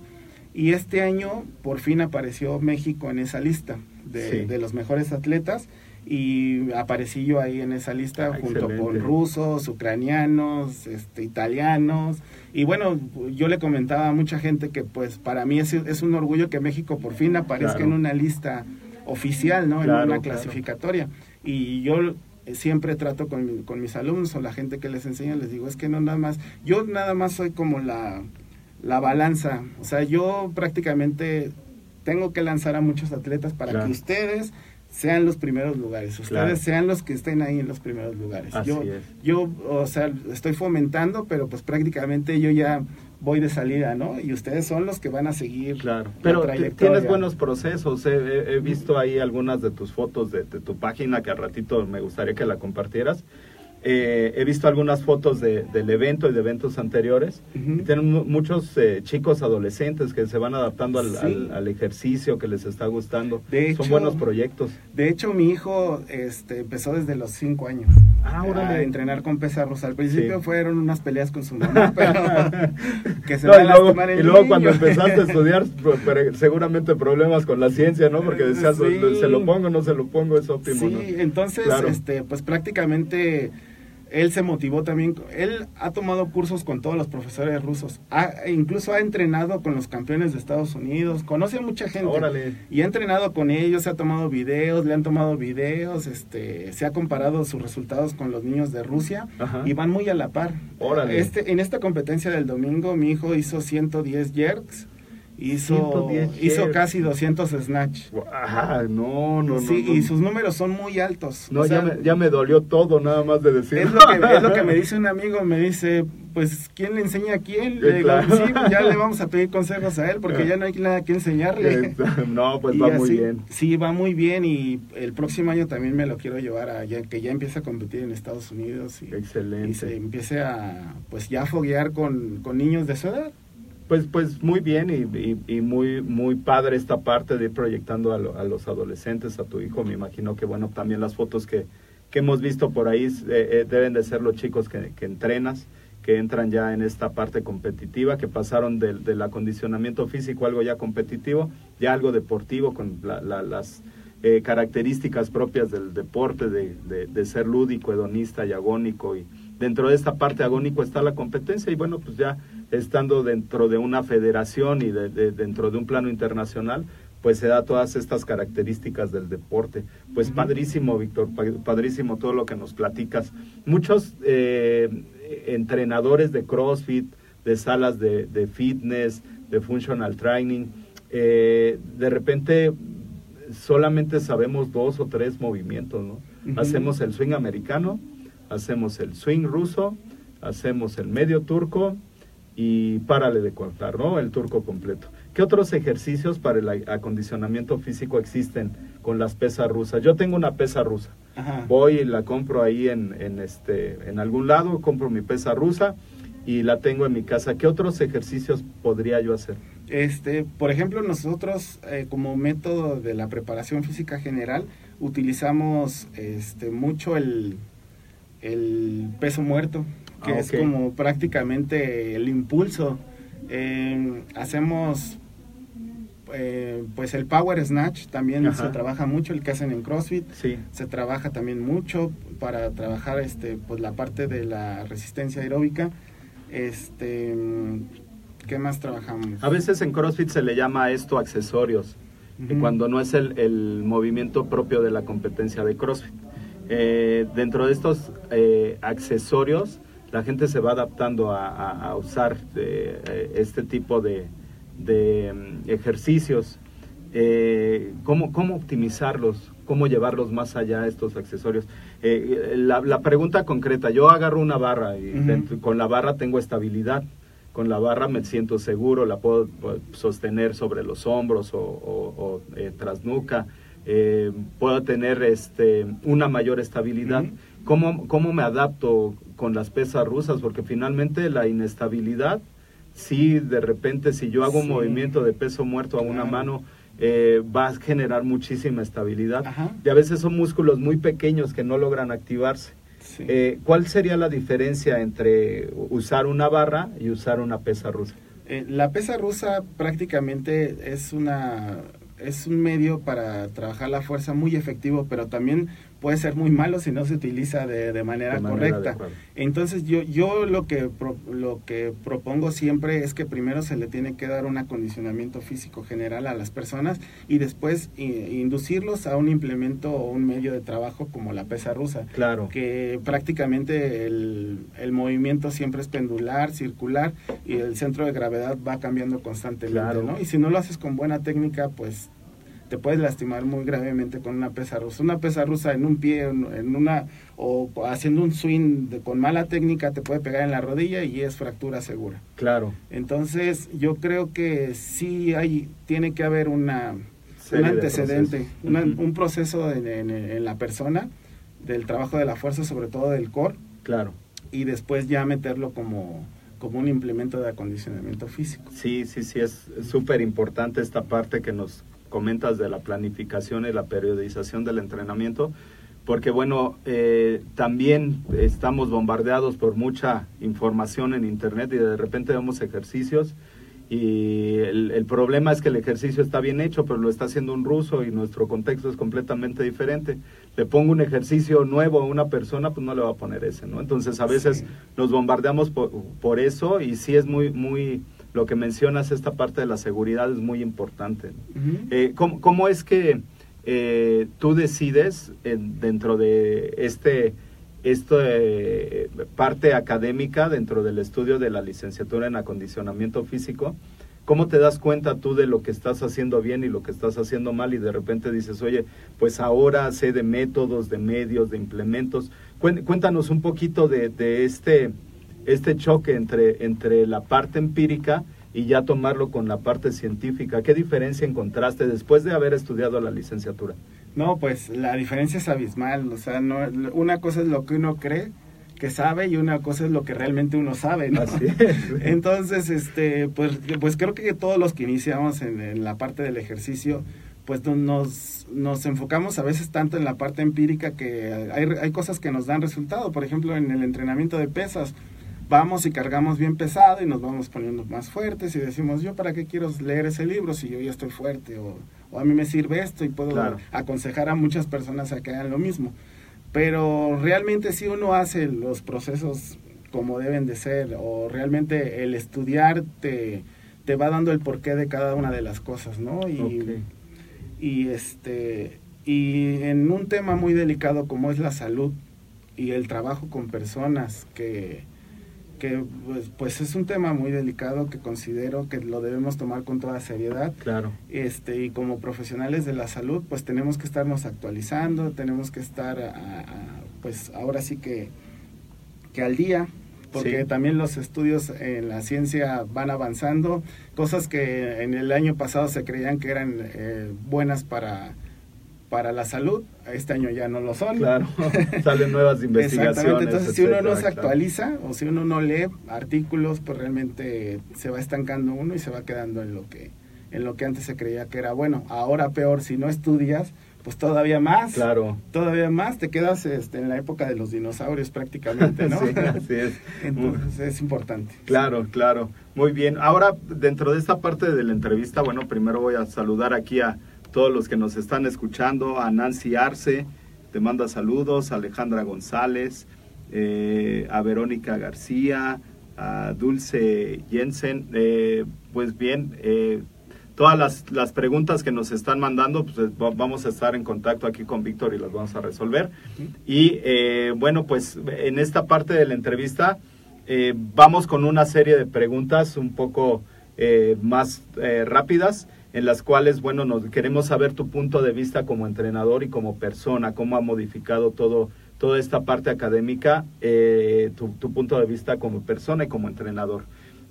Y este año por fin apareció México en esa lista de, Sí. de los mejores atletas y aparecí yo ahí en esa lista Ah, junto excelente. con rusos, ucranianos, este, italianos y bueno, yo le comentaba a mucha gente que pues para mí es, es un orgullo que México por fin aparezca Claro. en una lista oficial, ¿no? Claro, en una claro. clasificatoria y yo siempre trato con, con mis alumnos o la gente que les enseña, les digo, es que no nada más, yo nada más soy como la, la balanza, o sea, yo prácticamente tengo que lanzar a muchos atletas para Claro. que ustedes sean los primeros lugares, ustedes Claro. sean los que estén ahí en los primeros lugares. Así yo, es. yo, o sea, estoy fomentando, pero pues prácticamente yo ya voy de salida, ¿no? Y ustedes son los que van a seguir. Claro, la pero trayectoria. tienes buenos procesos. He, he- he visto ahí algunas de tus fotos de, de tu página que al ratito me gustaría que la compartieras. Eh, he visto algunas fotos de- del evento y de eventos anteriores. Ujú. Y tienen mu- muchos eh, chicos adolescentes que se van adaptando al, Sí. al- al ejercicio que les está gustando. De Son hecho- buenos proyectos. De hecho, mi hijo este, empezó desde los cinco años Ah, a entrenar con pesa rusa. Al principio Sí. fueron unas peleas con su mamá, (laughs) pero (laughs) que se No, y luego, el y luego cuando empezaste a (laughs) estudiar, seguramente problemas con la ciencia, ¿no? Porque decías, Sí. se lo pongo, no se lo pongo, es óptimo, Sí, ¿no? entonces, Claro. este, pues prácticamente él se motivó también. Él ha tomado cursos con todos los profesores rusos. Ha- incluso ha entrenado con los campeones de Estados Unidos. Conoce a mucha gente. Órale. Y ha entrenado con ellos, se ha tomado videos, le han tomado videos, este, se ha comparado sus resultados con los niños de Rusia Ajá. y van muy a la par. Órale. Este, en esta competencia del domingo, mi hijo hizo 110 jerks, hizo, 110 hizo casi 200 snatch. Ajá, no, no, no. sí, no. y sus números son muy altos. No, O sea, ya, me, ya me dolió todo nada más de decir. es lo, que, es lo que me (laughs) dice un amigo, me dice, pues, ¿quién le enseña a quién? Le digo, claro. sí, ya le vamos a pedir consejos a él, porque ya no hay nada que enseñarle. (laughs) no, pues Y va muy así- bien. Sí, va muy bien y el próximo año también me lo quiero llevar a ya, que ya empiece a competir en Estados Unidos y, Excelente. y se empiece a, pues, ya foguear con, con niños de su edad. Pues, pues muy bien y, y- muy, muy padre esta parte de ir proyectando a, lo- a los adolescentes, a tu hijo. Me imagino que, bueno, también las fotos que, que hemos visto por ahí eh, eh, deben de ser los chicos que, que entrenas, que entran ya en esta parte competitiva, que pasaron del, del acondicionamiento físico algo ya competitivo, ya algo deportivo con la- la- las eh, características propias del deporte, de, de- de ser lúdico, hedonista y agónico. Y dentro de esta parte agónico está la competencia y bueno, pues ya estando dentro de una federación y de- de- dentro de un plano internacional, pues se da todas estas características del deporte. Pues padrísimo, Víctor, pa- padrísimo todo lo que nos platicas. Muchos eh, entrenadores de CrossFit, de salas de, de fitness, de functional training, eh, de repente solamente sabemos dos o tres movimientos, ¿no? Hacemos el swing americano, hacemos el swing ruso, hacemos el medio turco y párale de contar, ¿no? El turco completo. ¿Qué otros ejercicios para el acondicionamiento físico existen con las pesas rusas? Yo tengo una pesa rusa. Ajá. Voy y la compro ahí en, en, este, en algún lado, compro mi pesa rusa y la tengo en mi casa. ¿Qué otros ejercicios podría yo hacer? Este, por ejemplo, nosotros eh, como método de la preparación física general utilizamos este, mucho el, el peso muerto, que Ah, es como prácticamente el impulso. Eh, hacemos eh, pues el power snatch también Ajá. se trabaja mucho, el que hacen en CrossFit. Sí, Se trabaja también mucho para trabajar este pues la parte de la resistencia aeróbica. Este, ¿qué más trabajamos? a veces en CrossFit se le llama a esto accesorios, cuando no es el, el movimiento propio de la competencia de CrossFit. Eh, dentro de estos eh, accesorios, la gente se va adaptando a, a- a usar eh, eh, este tipo de, de, mm, ejercicios. Eh, ¿cómo, ¿Cómo optimizarlos? ¿Cómo llevarlos más allá estos accesorios? La, la pregunta concreta, yo agarro una barra y dentro- con la barra tengo estabilidad. Con la barra me siento seguro, la puedo, puedo sostener sobre los hombros o, o- o, eh, tras nuca. Eh, puedo tener este, una mayor estabilidad. Ujú. ¿Cómo, ¿Cómo me adapto con las pesas rusas? Porque finalmente la inestabilidad, sí, de repente si yo hago un Sí. movimiento de peso muerto a una Claro. mano, eh, va a generar muchísima estabilidad. Ajá. Y a veces son músculos muy pequeños que no logran activarse. Sí. Eh, ¿Cuál sería la diferencia entre usar una barra y usar una pesa rusa? Eh, la pesa rusa prácticamente es una es un medio para trabajar la fuerza muy efectivo, pero también puede ser muy malo si no se utiliza de, de manera De manera correcta. Entonces yo yo lo que pro- lo que propongo siempre es que primero se le tiene que dar un acondicionamiento físico general a las personas y después i- inducirlos a un implemento o un medio de trabajo como la pesa rusa Claro. que prácticamente el, el movimiento siempre es pendular, circular y el centro de gravedad va cambiando constantemente, Claro. ¿no? Y si no lo haces con buena técnica, pues te puedes lastimar muy gravemente con una pesa rusa. Una pesa rusa en un pie, en una o haciendo un swing de- con mala técnica te puede pegar en la rodilla y es fractura segura. Claro. Entonces, yo creo que sí hay tiene que haber una un antecedente, un proceso en, en- en la persona del trabajo de la fuerza, sobre todo del core, Claro. y después ya meterlo como, como un implemento de acondicionamiento físico. Sí, sí, sí, es súper importante esta parte que nos comentas de la planificación y la periodización del entrenamiento, porque bueno, eh, también estamos bombardeados por mucha información en Internet y de repente vemos ejercicios y el, el problema es que el ejercicio está bien hecho, pero lo está haciendo un ruso y nuestro contexto es completamente diferente. Le pongo un ejercicio nuevo a una persona, pues no le va a poner ese, ¿no? Entonces a veces Sí. nos bombardeamos por, por eso y sí es muy, muy, lo que mencionas, esta parte de la seguridad es muy importante. Eh, ¿cómo, cómo es que eh, tú decides en- dentro de este, esto, eh, parte académica, dentro del estudio de la licenciatura en acondicionamiento físico, cómo te das cuenta tú de lo que estás haciendo bien y lo que estás haciendo mal y de repente dices, oye, pues ahora sé de métodos, de medios, de implementos. Cuéntanos un poquito de, de este, este choque entre, entre la parte empírica y ya tomarlo con la parte científica. ¿Qué diferencia encontraste después de haber estudiado la licenciatura? No, pues la diferencia es abismal, o sea, no, una cosa es lo que uno cree que sabe y una cosa es lo que realmente uno sabe, ¿no? Así es. (laughs) Entonces, este, pues, pues creo que todos los que iniciamos en, en la parte del ejercicio, pues no- nos, nos enfocamos a veces tanto en la parte empírica que hay, hay cosas que nos dan resultado. Por ejemplo, en el entrenamiento de pesas, vamos y cargamos bien pesado y nos vamos poniendo más fuertes y decimos, yo para qué quiero leer ese libro si yo ya estoy fuerte o, o a mí me sirve esto y puedo Claro. aconsejar a muchas personas a que hagan lo mismo. Pero realmente si uno hace los procesos como deben de ser o realmente el estudiar te, te va dando el porqué de cada una de las cosas, ¿no? Y, y este y en un tema muy delicado como es la salud y el trabajo con personas que que pues, pues es un tema muy delicado que considero que lo debemos tomar con toda seriedad Claro. este y como profesionales de la salud pues tenemos que estarnos actualizando tenemos que estar a- a- pues ahora sí que que al día porque Sí. también los estudios en la ciencia van avanzando cosas que en el año pasado se creían que eran eh, buenas para para la salud, este año ya no lo son. Claro, (laughs) salen nuevas investigaciones. Exactamente, entonces si uno no se claro. actualiza o si uno no lee artículos, pues realmente se va estancando uno y se va quedando en lo que en lo que antes se creía que era bueno. Ahora peor, si no estudias, pues todavía más. Claro. Todavía más, te quedas este, en la época de los dinosaurios prácticamente, ¿no? (laughs) Sí, así es. (laughs) Entonces es importante. Claro, claro. Muy bien. Ahora, dentro de esta parte de la entrevista, bueno, primero voy a saludar aquí a todos los que nos están escuchando, a Nancy Arce, te manda saludos, a Alejandra González, eh, a Verónica García, a Dulce Jensen. Eh, pues bien, eh, todas las, las preguntas que nos están mandando, pues va- vamos a estar en contacto aquí con Víctor y las vamos a resolver. Y eh, bueno, pues en esta parte de la entrevista eh, vamos con una serie de preguntas un poco eh, más eh, rápidas, en las cuales, bueno, nos queremos saber tu punto de vista como entrenador y como persona, cómo ha modificado todo toda esta parte académica, eh, tu, tu punto de vista como persona y como entrenador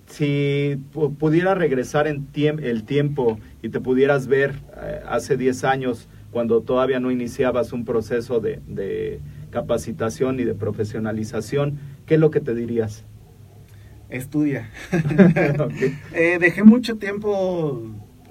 si pu- pudiera regresar en tiemp- el tiempo y te pudieras ver eh, hace 10 años, cuando todavía no iniciabas un proceso de, de capacitación y de profesionalización, ¿qué es lo que te dirías? Estudia. (laughs) (laughs) Eh, dejé mucho tiempo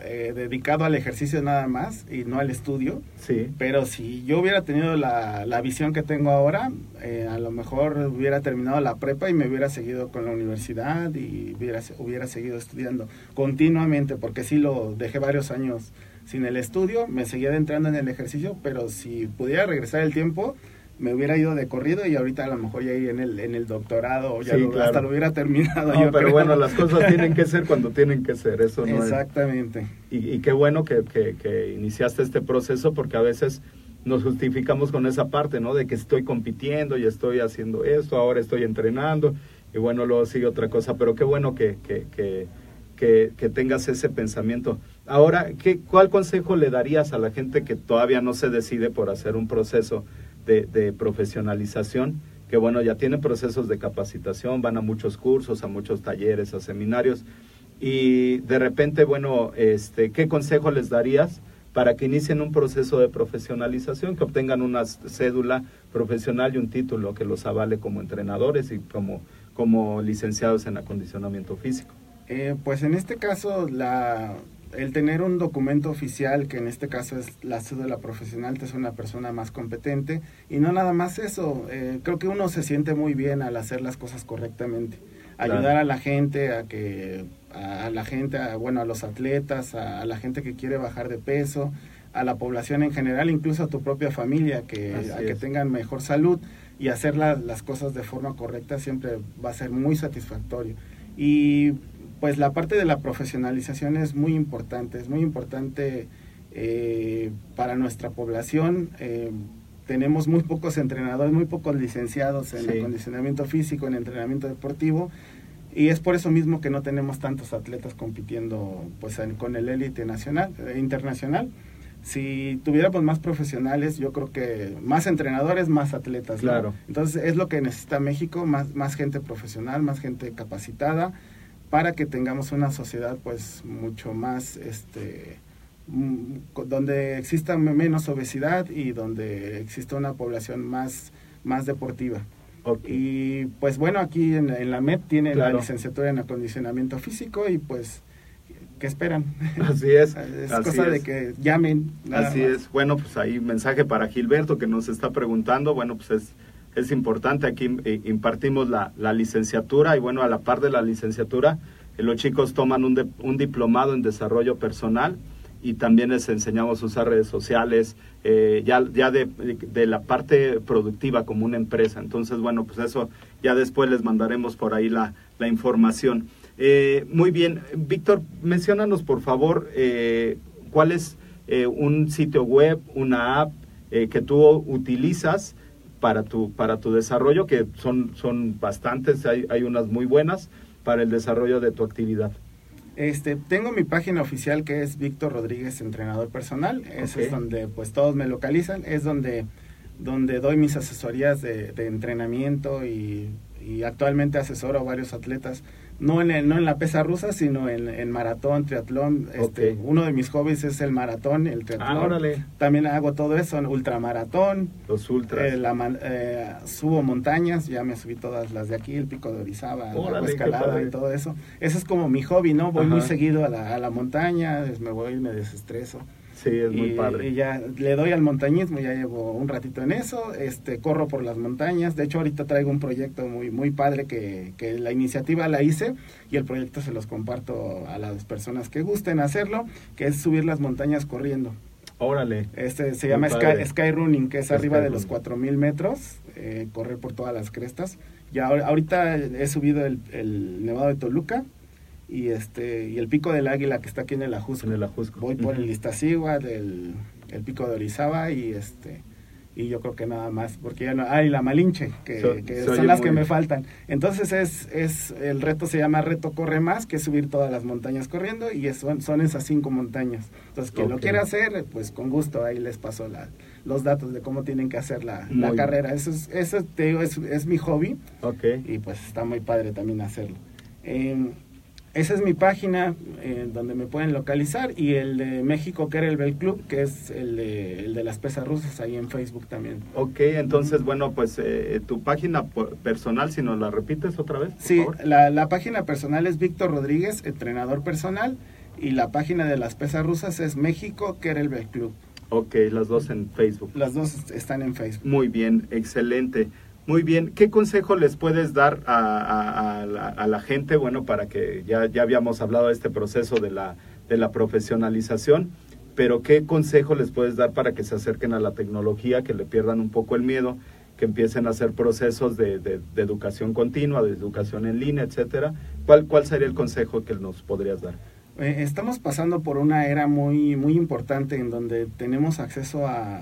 eh, dedicado al ejercicio nada más y no al estudio. Sí, Pero si yo hubiera tenido la, la visión que tengo ahora, eh, a lo mejor hubiera terminado la prepa y me hubiera seguido con la universidad y hubiera, hubiera seguido estudiando continuamente, porque sí lo dejé varios años sin el estudio, me seguía adentrando en el ejercicio, pero si pudiera regresar el tiempo, me hubiera ido de corrido y ahorita a lo mejor ya iría en el, en el doctorado o ya Sí, lo- claro. hasta lo hubiera terminado. No, yo pero creo. bueno, las cosas tienen que ser cuando tienen que ser, eso no es- Exactamente. Y, y qué bueno que, que- que iniciaste este proceso porque a veces nos justificamos con esa parte, ¿no? De que estoy compitiendo y estoy haciendo esto, ahora estoy entrenando y bueno, luego sigue otra cosa, pero qué bueno que, que, que, que, que tengas ese pensamiento. Ahora, ¿qué, ¿cuál consejo le darías a la gente que todavía no se decide por hacer un proceso de, profesionalización? Que bueno, ya tienen procesos de capacitación, van a muchos cursos, a muchos talleres, a seminarios, y de repente, bueno, este, ¿qué consejo les darías para que inicien un proceso de profesionalización, que obtengan una cédula profesional y un título que los avale como entrenadores y como, como licenciados en acondicionamiento físico? Eh, pues en este caso, la, el tener un documento oficial, que en este caso es la cédula profesional, te hace una persona más competente. Y no nada más eso, eh, creo que uno se siente muy bien al hacer las cosas correctamente. Claro. Ayudar a la gente a que, a, a la gente, a, bueno, a los atletas, a, a la gente que quiere bajar de peso, a la población en general, incluso a tu propia familia, que, Así a que tengan mejor salud y hacer la- las cosas de forma correcta siempre va a ser muy satisfactorio. Y pues la parte de la profesionalización es muy importante, es muy importante eh, para nuestra población. eh, tenemos muy pocos entrenadores, muy pocos licenciados en Sí. acondicionamiento físico, en entrenamiento deportivo. Y es por eso mismo que no tenemos tantos atletas compitiendo pues en- con el élite nacional, eh, internacional. Si tuviéramos más profesionales, yo creo que más entrenadores, más atletas. ¿no? Claro. Entonces es lo que necesita México, más, más gente profesional, más gente capacitada, para que tengamos una sociedad pues mucho más, este, mm, donde exista me- menos obesidad y donde exista una población más, más deportiva. Y pues bueno, aquí en, en la MED tienen Claro. la licenciatura en acondicionamiento físico y pues, ¿qué esperan? Así es. (laughs) es así cosa de es. que llamen. Así más. es. Bueno, pues ahí mensaje para Gilberto que nos está preguntando. Bueno, pues es, es importante. Aquí eh, impartimos la, la licenciatura y bueno, a la par de la licenciatura, eh, los chicos toman un, de- un diplomado en desarrollo personal y también les enseñamos a usar redes sociales, eh, ya, ya de, de la parte productiva como una empresa. Entonces, bueno, pues eso ya después les mandaremos por ahí la, la información. Eh, muy bien, Víctor, menciónanos por favor eh, cuál es un sitio web, una app que tú utilizas para tu, para tu desarrollo, que son, son bastantes, hay, hay unas muy buenas para el desarrollo de tu actividad. Este, tengo mi página oficial que es Víctor Rodríguez Entrenador Personal. Ese Ok. es donde pues todos me localizan. Es donde, donde doy mis asesorías de, de entrenamiento y, y actualmente asesoro a varios atletas no en, el- no en la pesa rusa, sino en, en maratón, triatlón. Este. Uno de mis hobbies es el maratón, el triatlón. Ah, órale. También hago todo eso, en ultramaratón. Los ultras. eh, la eh, subo montañas, ya me subí todas las de aquí, el pico de Orizaba, la escalada y todo eso. Eso es como mi hobby, ¿no? Voy muy seguido a la, a la montaña, me voy y me desestreso. Sí, es muy y, padre. y ya le doy al montañismo, ya llevo un ratito en eso, este corro por las montañas, de hecho ahorita traigo un proyecto muy muy padre que, que la iniciativa la hice y el proyecto se los comparto a las personas que gusten hacerlo, que es subir las montañas corriendo. Órale. Este se llama. Sky, Sky Running, que es arriba de los Skyrunning. 4000 metros, eh, correr por todas las crestas. Ya ahor- ahorita he subido el, el Nevado de Toluca y este y el Pico del Águila que está aquí en el Ajusco. En el Ajusco. Voy por el Iztaccíhuatl, el, el Pico de Orizaba y este y yo creo que nada más, porque ya no, ah, y la Malinche, que, So- que se son las que me faltan. Entonces es, es, el reto se llama Reto Corre Más, que es subir todas las montañas corriendo, y es- son, son esas cinco montañas. Entonces, quien lo quiera hacer, pues con gusto, ahí les paso la, los datos de cómo tienen que hacer la, la carrera. Eso, es, eso te digo, es, es mi hobby, Ok. y pues está muy padre también hacerlo. Eh, esa es mi página eh, donde me pueden localizar y el de México Kettlebell Club, que es el de, el de las pesas rusas ahí en Facebook también. Ok, entonces, bueno, pues eh, tu página personal, si nos la repites otra vez, por Sí, favor. la, la página personal es Víctor Rodríguez, entrenador personal, y la página de las pesas rusas es México Kettlebell Club. Ok, las dos en Facebook. Las dos están en Facebook. Muy bien, excelente. Muy bien, ¿qué consejo les puedes dar a, la, gente? Bueno, para que ya, ya habíamos hablado de este proceso de la, de la profesionalización, pero ¿qué consejo les puedes dar para que se acerquen a la tecnología, que le pierdan un poco el miedo, que empiecen a hacer procesos de educación continua, de educación en línea, etcétera? ¿Cuál, ¿Cuál sería el consejo que nos podrías dar? Eh, estamos pasando por una era muy muy importante en donde tenemos acceso a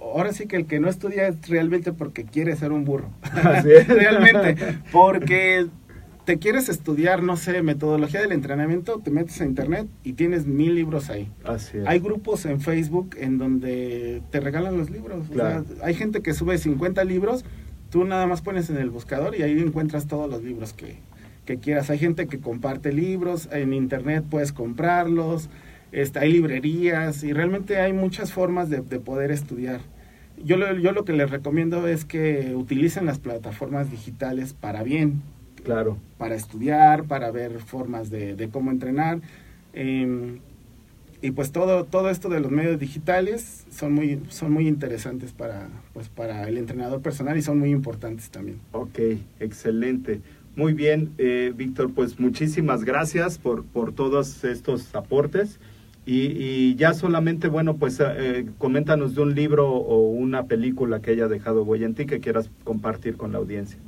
ahora sí que el que no estudia es realmente porque quiere ser un burro Así (laughs) es. realmente porque te quieres estudiar no sé metodología del entrenamiento te metes a internet y tienes mil libros ahí Así es. hay grupos en Facebook en donde te regalan los libros o sea, hay gente que sube 50 libros tú nada más pones en el buscador y ahí encuentras todos los libros que, que quieras. Hay gente que comparte libros, en internet puedes comprarlos, este, hay librerías y realmente hay muchas formas de, de poder estudiar. Yo lo, yo lo que les recomiendo es que utilicen las plataformas digitales para bien, Claro. para estudiar, para ver formas de, de cómo entrenar. eh, y pues todo, todo esto de los medios digitales son muy, son muy interesantes para, pues para el entrenador personal y son muy importantes también. Ok, excelente. Muy bien, eh, Víctor, pues muchísimas gracias por, por todos estos aportes. Y, y ya solamente, bueno, pues eh, coméntanos de un libro o una película que haya dejado huella en ti que quieras compartir con la audiencia.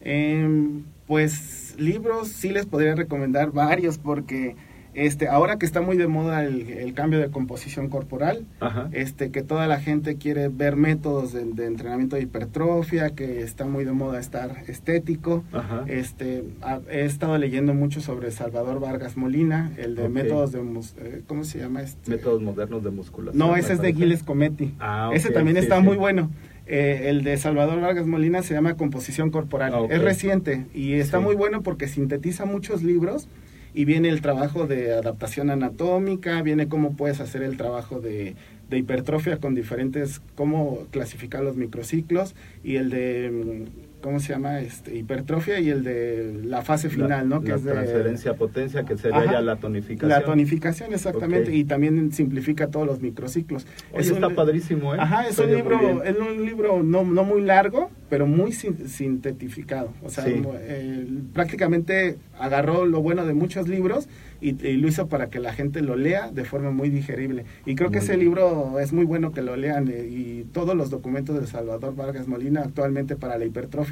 Em, pues libros sí les podría recomendar varios porque este ahora que está muy de moda el, el cambio de composición corporal, Ajá. este que toda la gente quiere ver métodos de, de entrenamiento de hipertrofia, que está muy de moda estar estético. Ajá. Este ha- he estado leyendo mucho sobre Salvador Vargas Molina, el de métodos de eh, ¿cómo se llama este? Métodos modernos de musculación. No, ese es de. Giles Cometti. Ah, Ese ok, también sí, está sí. muy bueno. Eh, el de Salvador Vargas Molina se llama Composición Corporal. Ah. Es reciente y está Sí. muy bueno porque sintetiza muchos libros y viene el trabajo de adaptación anatómica, viene cómo puedes hacer el trabajo de, de hipertrofia con diferentes, cómo clasificar los microciclos y el de, mm, ¿cómo se llama? Este, hipertrofia y el de la fase La- final, ¿no? Que la es de, transferencia potencia, que sería Ajá. ya la tonificación. La tonificación, exactamente, Ok. y también simplifica todos los microciclos. Oye, Es un- está padrísimo, ¿eh? Ajá, es un libro, es un libro no, no muy largo, pero muy sin- sintetificado. O sea, Sí. eh, prácticamente agarró lo bueno de muchos libros y, y lo hizo para que la gente lo lea de forma muy digerible. Y creo que Muy ese bien. libro es muy bueno que lo lean eh, y todos los documentos de Salvador Vargas Molina actualmente para la hipertrofia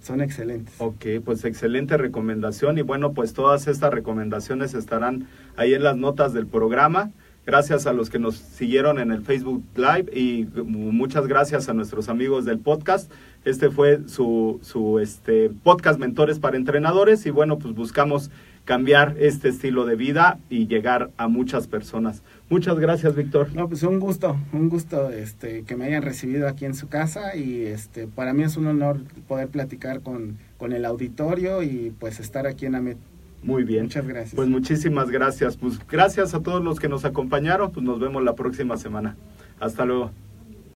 son excelentes. Ok, pues excelente recomendación y bueno, pues todas estas recomendaciones estarán ahí en las notas del programa. Gracias a los que nos siguieron en el Facebook Live y muchas gracias a nuestros amigos del podcast. Este fue su, su este, podcast Mentores para Entrenadores y bueno, pues buscamos cambiar este estilo de vida y llegar a muchas personas. Muchas gracias, Víctor. No, pues un gusto, un gusto este, que me hayan recibido aquí en su casa y este, para mí es un honor poder platicar con, con el auditorio y pues estar aquí en AMET. Muy bien. Muchas gracias. Pues muchísimas gracias. Pues gracias a todos los que nos acompañaron. Pues nos vemos la próxima semana. Hasta luego.